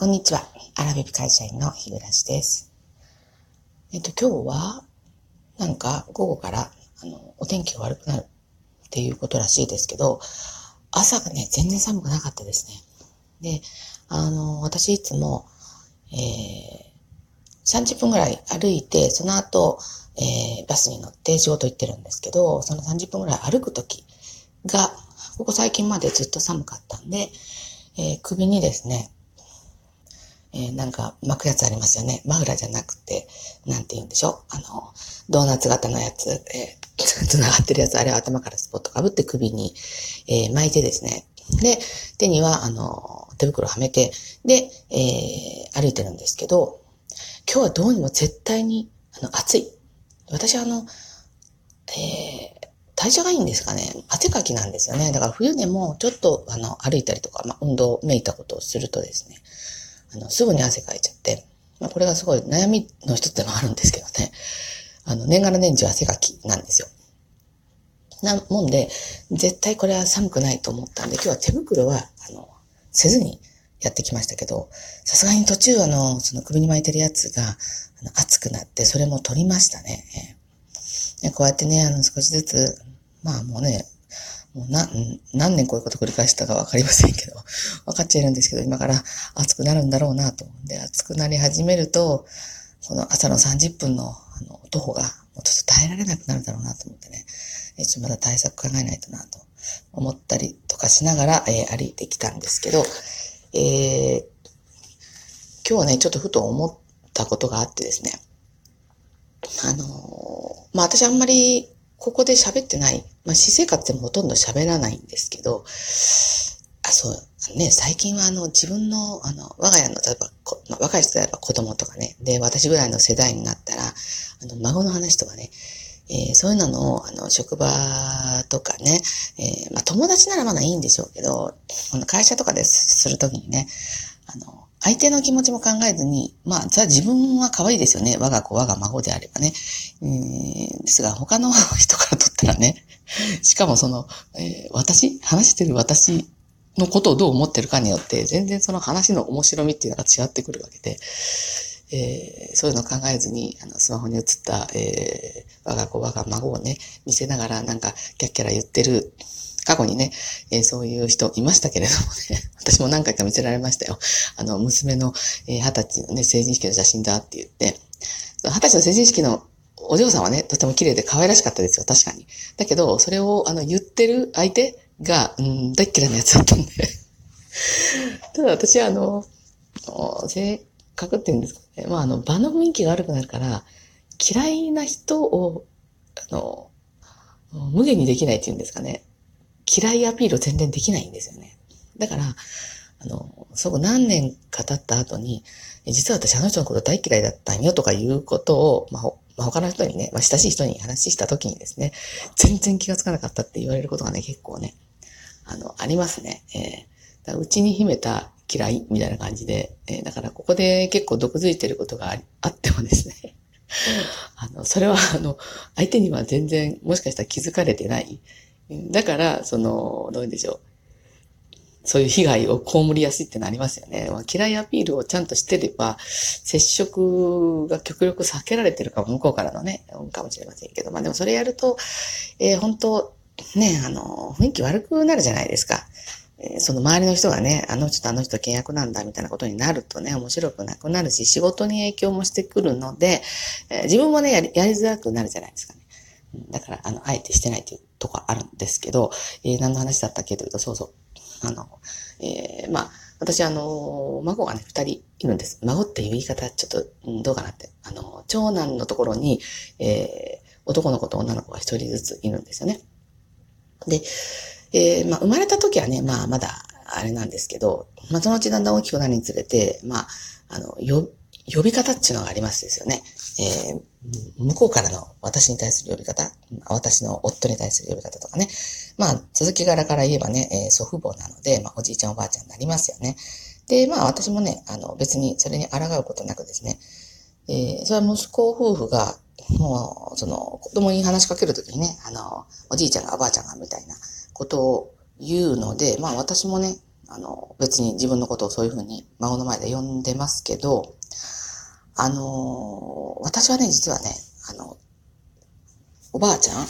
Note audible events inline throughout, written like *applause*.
こんにちは。アラビブ会社員の日暮です。えっと、今日は、なんか午後から、あの、お天気が悪くなるっていうことらしいですけど、朝がね、全然寒くなかったですね。で、あの、私いつも、えー、30分ぐらい歩いて、その後、えー、バスに乗って仕事行ってるんですけど、その30分ぐらい歩くときが、ここ最近までずっと寒かったんで、えー、首にですね、えー、なんか巻くやつありますよね。マフラーじゃなくて、なんて言うんでしょう。あの、ドーナツ型のやつ、えー、繋がってるやつ、あれを頭からスポットかぶって首に、えー、巻いてですね。で、手には、あの、手袋はめて、で、えー、歩いてるんですけど、今日はどうにも絶対に、あの、暑い。私はあの、えー、代謝がいいんですかね。汗かきなんですよね。だから冬でもちょっとあの歩いたりとか、まあ、運動めいたことをするとですね、あの、すぐに汗かいちゃって、まあ、これがすごい悩みの一つでもあるんですけどね。あの、年がら年中汗かきなんですよ。なもんで、絶対これは寒くないと思ったんで、今日は手袋は、あの、せずにやってきましたけど、さすがに途中あの、その首に巻いてるやつが、あの熱くなって、それも取りましたね。こうやってね、あの、少しずつ、まあもうね、もうな、何年こういうこと繰り返したかわかりませんけど、*laughs* 分かっちゃいるんですけど、今から暑くなるんだろうなと。で、暑くなり始めると、この朝の30分の、あの、徒歩が、もうちょっと耐えられなくなるだろうなと思ってね、えちょっとまだ対策考えないとなと。思ったりとかしながら、えー、歩いてきたんですけど、えー、今日はね、ちょっとふと思ったことがあってですね、あのー、まあ、私あんまりここで喋ってない。まあ、私生活でもほとんど喋らないんですけど、あ、そう、ね、最近はあの、自分の、あの、我が家の、例えば、まあ、若い人であれば子供とかね、で、私ぐらいの世代になったら、あの、孫の話とかね、えー、そういうのを、あの、職場とかね、えー、まあ、友達ならまだいいんでしょうけど、この会社とかですするときにね、あの、相手の気持ちも考えずに、まあ、じゃあ自分は可愛いですよね。我が子、我が孫であればね。うー、ですが、他の人からとったらね、*laughs* しかもその、えー、私、話してる私のことをどう思ってるかによって、全然その話の面白みっていうのが違ってくるわけで、えー、そういうのを考えずに、あの、スマホに映った、えー、我が子、我が孫をね、見せながらなんか、キャッキャラ言ってる過去にね、えー、そういう人いましたけれどもね、*laughs* 私も何回か見せられましたよ。あの、娘の、えー、歳のね、成人式の写真だって言って、20歳の成人式のお嬢さんはね、とても綺麗で可愛らしかったですよ、確かに。だけど、それを、あの、言ってる相手が、うん、大嫌いなやつだったんで。*laughs* ただ私は、あの、格って言うんですかね。まあ、あの、場の雰囲気が悪くなるから、嫌いな人を、あの、無限にできないっていうんですかね。嫌いアピールを全然できないんですよね。だから、あの、そこ何年か経った後に、実は私あの人のこと大嫌いだったんよとかいうことを、まあ、まあ、他の人にね、まあ、親しい人に話した時にですね、全然気がつかなかったって言われることがね、結構ね、あの、ありますね。えー、うちに秘めた嫌いみたいな感じで、えー、だからここで結構毒づいてることがあ *laughs* ってもですね、あの、それは *laughs* あの、相手には全然もしかしたら気づかれてない、だから、その、どうでしょう。そういう被害を被りやすいってなりますよね。まあ、嫌いアピールをちゃんとしてれば、接触が極力避けられてるかも、向こうからのね、かもしれませんけど、まあでもそれやると、えー、本当ね、あの、雰囲気悪くなるじゃないですか。その周りの人がね、あの人とあの人契約なんだみたいなことになるとね、面白くなくなるし、仕事に影響もしてくるので、え、自分もねやり、やりづらくなるじゃないですかね。だから、あの、あえてしてないというとこあるんですけど、えー、何の話だったっけというと、そうそう。あの、えー、まあ、私、あの、孫がね、二人いるんです。孫っていう言い方、ちょっと、うん、どうかなって。あの、長男のところに、えー、男の子と女の子が一人ずついるんですよね。で、えー、まあ、生まれた時はね、まあ、まだ、あれなんですけど、まあ、そのうちだんだん大きくなるにつれて、まあ、あの、よ、呼び方っていうのがありますですよね。えー、向こうからの私に対する呼び方、私の夫に対する呼び方とかね。まあ、続き柄から言えばね、えー、祖父母なので、まあ、おじいちゃんおばあちゃんになりますよね。で、まあ、私もね、あの、別にそれに抗うことなくですね、えー、それは息子夫婦が、もう、その、子供に話しかけるときにね、あの、おじいちゃんがおばあちゃんがみたいなことを言うので、まあ、私もね、あの、別に自分のことをそういうふうに孫の前で呼んでますけど、あの、私はね、実はね、あの、おばあちゃん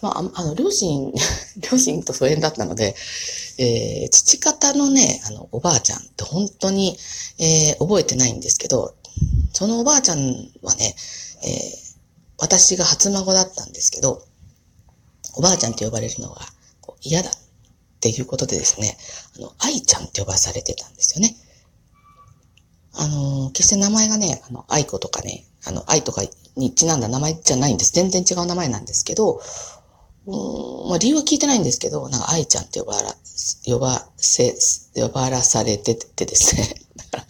まあ、あの、両親、*laughs* 両親と疎遠だったので、えー、父方のね、あの、おばあちゃんって本当に、えー、覚えてないんですけど、そのおばあちゃんはね、えー、私が初孫だったんですけど、おばあちゃんって呼ばれるのが嫌だっていうことでですね、あの、愛ちゃんって呼ばされてたんですよね。あの、決して名前がね、あの、愛子とかね、あの、愛とかにちなんだ名前じゃないんです。全然違う名前なんですけど、うん、まあ理由は聞いてないんですけど、なんか愛ちゃんって呼ばら、呼ばせ、呼ばらされててですね。*laughs* だから、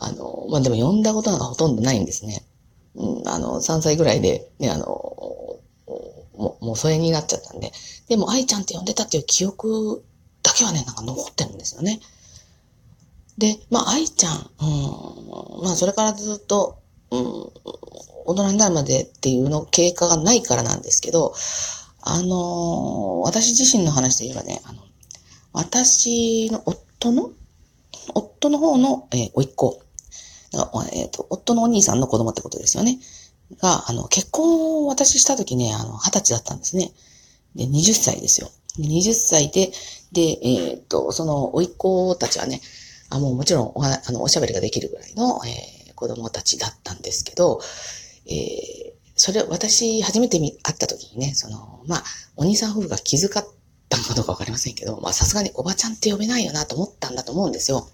あの、まあでも呼んだことなんかほとんどないんですね。うん、あの、3歳ぐらいで、ね、あの、もう、もう疎遠になっちゃったんで。でも愛ちゃんって呼んでたっていう記憶だけはね、なんか残ってるんですよね。で、まあ、愛ちゃん、うん、まあ、それからずっと、うん、大人になるまでっていうの経過がないからなんですけど、あの私自身の話で言えばね、あの、私の夫の、夫の方の、えー、甥っ子、えっ、ー、と、夫のお兄さんの子供ってことですよね。が、あの、結婚を私した時ね、あの、二十歳だったんですね。で、20歳ですよ。20歳で、で、えっ、と、その、甥っ子たちはね、あ、もうもちろんお、あの、おしゃべりができるぐらいの、えー、子供たちだったんですけど、えー、それ、私、初めて会った時にね、その、まあ、お兄さん夫婦が気遣ったのかどうかわかりませんけど、まあ、さすがにおばちゃんって呼べないよなと思ったんだと思うんですよ。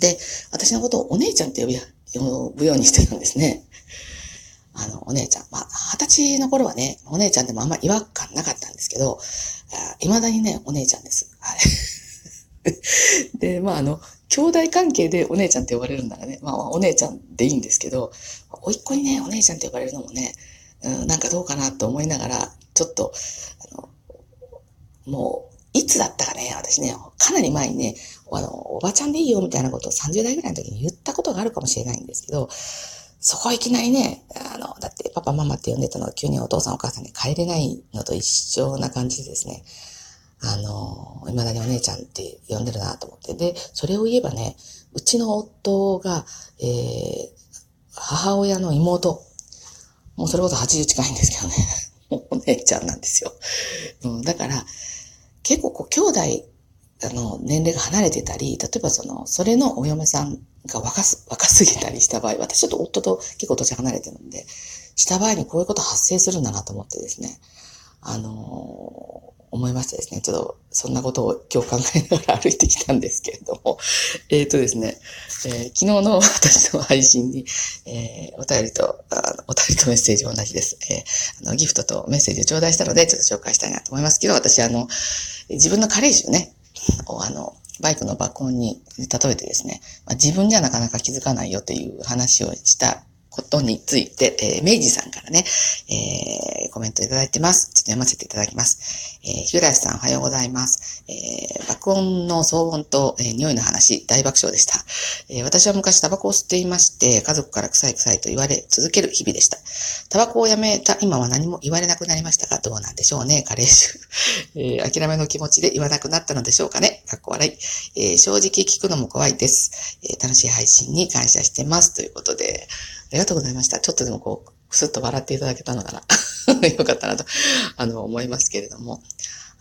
で、私のことをお姉ちゃんって呼び、呼ぶようにしてたんですね。あの、お姉ちゃん。まあ、二十歳の頃はね、お姉ちゃんでもあんま違和感なかったんですけど、未だにね、お姉ちゃんです。はい。*laughs* で、まあ、あの、兄弟関係でお姉ちゃんって呼ばれるんだらね、まあ、お姉ちゃんでいいんですけど、おいっ子にね、お姉ちゃんって呼ばれるのもね、うん、なんかどうかなと思いながら、ちょっと、あの、もう、いつだったかね、私ね、かなり前にね、あの、おばちゃんでいいよみたいなことを30代ぐらいの時に言ったことがあるかもしれないんですけど、そこはいきなりね、パママって呼んでたのが急にお父さんお母さんに帰れないのと一緒な感じでですね、あの、未だにお姉ちゃんって呼んでるなと思って。で、それを言えばね、うちの夫が、えー、母親の妹、もうそれこそ80近いんですけどね、*laughs* お姉ちゃんなんですよ。うん、だから、結構こう、兄弟、あの、年齢が離れてたり、例えばその、それのお嫁さんが若す、若すぎたりした場合、私ちょっと夫と結構年離れてるんで、した場合にこういうこと発生するんだなと思ってですね、あの思いましてですね、ちょっとそんなことを今日考えながら歩いてきたんですけれども、*laughs* えっ、ー、とですね、えー、昨日の私の配信に、え、お便りと、あお便りとメッセージ同じです。え、あのギフトとメッセージを頂戴したので、ちょっと紹介したいなと思いますけど、私あの、自分の加齢臭ね、をあの、バイクの爆音に例えてですね、まあ、自分じゃなかなか気づかないよという話をしたことについて、えー、明治さんからね、えー、コメントいただいてます。ちょっと読ませていただきます。えー、ヒュラシさんおはようございます。えー、爆音の騒音と、えー、匂いの話、大爆笑でした。えー、私は昔タバコを吸っていまして、家族から臭い臭いと言われ続ける日々でした。タバコをやめた今は何も言われなくなりましたが、どうなんでしょうね、加齢臭。*laughs* えー、諦めの気持ちで言わなくなったのでしょうかね。かっこ笑い。えー、正直聞くのも怖いです。えー、楽しい配信に感謝してます。ということで、ありがとうございました。ちょっとでもこう、くすっと笑っていただけたのなら *laughs* よかったなと、あの、思いますけれども。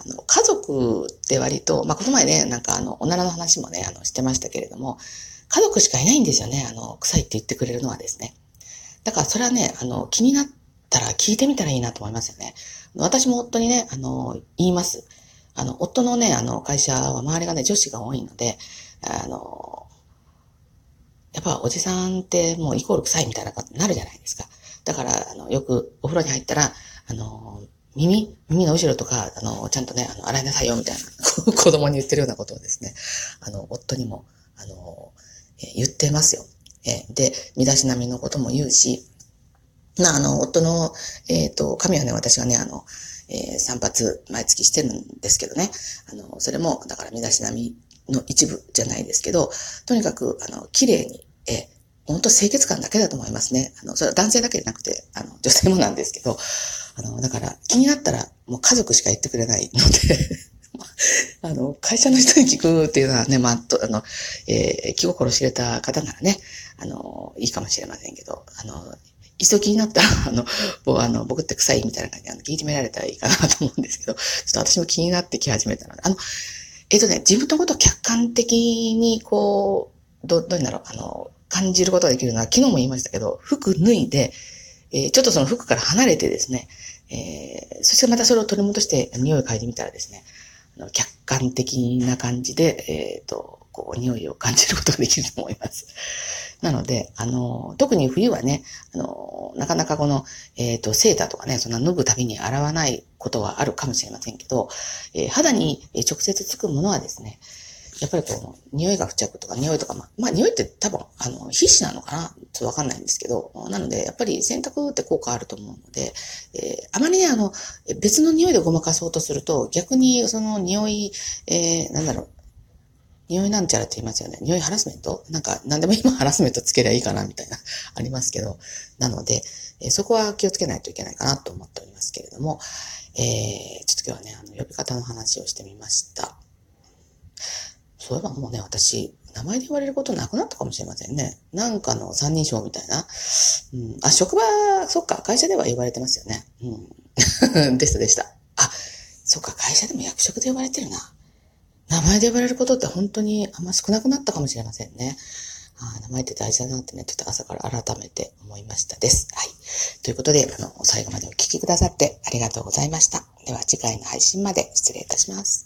あの、家族って割と、まあ、この前ね、なんかあの、おならの話もね、あの、してましたけれども、家族しかいないんですよね。あの、臭いって言ってくれるのはですね。だからそれはね、あの、気になったら聞いてみたらいいなと思いますよね。私も夫にね、あの、言います。あの、夫のね、あの、会社は周りがね、女子が多いので、あの、やっぱおじさんってもうイコール臭いみたいなことになるじゃないですか。だから、あの、よくお風呂に入ったら、あの、耳、耳の後ろとか、あの、ちゃんとね、あの、洗いなさいよみたいな、*laughs* 子供に言ってるようなことをですね、あの、夫にも、あの、え言ってますよ。えで、身だしなみのことも言うし、な、あの、夫の、えっ、ー、と、髪はね、私はね、あの、えー、散髪毎月してるんですけどね。あの、それも、だから身だしなみの一部じゃないですけど、とにかく、あの、綺麗に、え、本当清潔感だけだと思いますね。あの、それは男性だけじゃなくて、あの、女性もなんですけど、あの、だから気になったらもう家族しか言ってくれないので *laughs* あの、会社の人に聞くっていうのはね、まあ、とあの、えー、気心知れた方ならね、あの、いいかもしれませんけど、あの、急ぎになったら、あの、僕あの僕って臭いみたいな感じで、あの、聞いてみられたらいいかなと思うんですけど、ちょっと私も気になってき始めたので、あの、えっ、とね、自分のことを客観的に、こう、ど、どういうんだろう、あの、感じることができるのは、昨日も言いましたけど、服脱いで、えー、ちょっとその服から離れてですね、えー、そしてまたそれを取り戻して匂いを嗅いでみたらですね、あの客観的な感じで、えっ、ー、と、こう、匂いを感じることができると思います。なので、あの、特に冬はね、あの、なかなかこの、えっ、ー、と、セーターとかね、そんな脱ぐたびに洗わないことはあるかもしれませんけど、えー、肌に直接つくものはですね、やっぱりこう、匂いが付着とか匂いとか、まあ、まあ、匂いって多分、あの、皮脂なのかなちょっとわかんないんですけど、なので、やっぱり洗濯って効果あると思うので、えー、あまりね、あの、別の匂いでごまかそうとすると、逆にその匂い、えー、なんだろう、匂いなんちゃらって言いますよね。匂いハラスメント？なんか、何でも今ハラスメントつけりゃいいかなみたいな、*laughs* ありますけど。なので、えー、そこは気をつけないといけないかなと思っておりますけれども、えー、ちょっと今日はね、あの、呼び方の話をしてみました。そういえばもうね、私、名前で言われることなくなったかもしれませんね。なんかの三人称みたいな。うん、あ、職場、そっか、会社では言われてますよね。うん。*laughs* でしたでした。あ、そっか、会社でも役職で呼ばれてるな。名前で呼ばれることって本当にあんま少なくなったかもしれませんね。あ名前って大事だなってね、ちょっと朝から改めて思いましたです。はい。ということで、あの、最後までお聴きくださってありがとうございました。では次回の配信まで失礼いたします。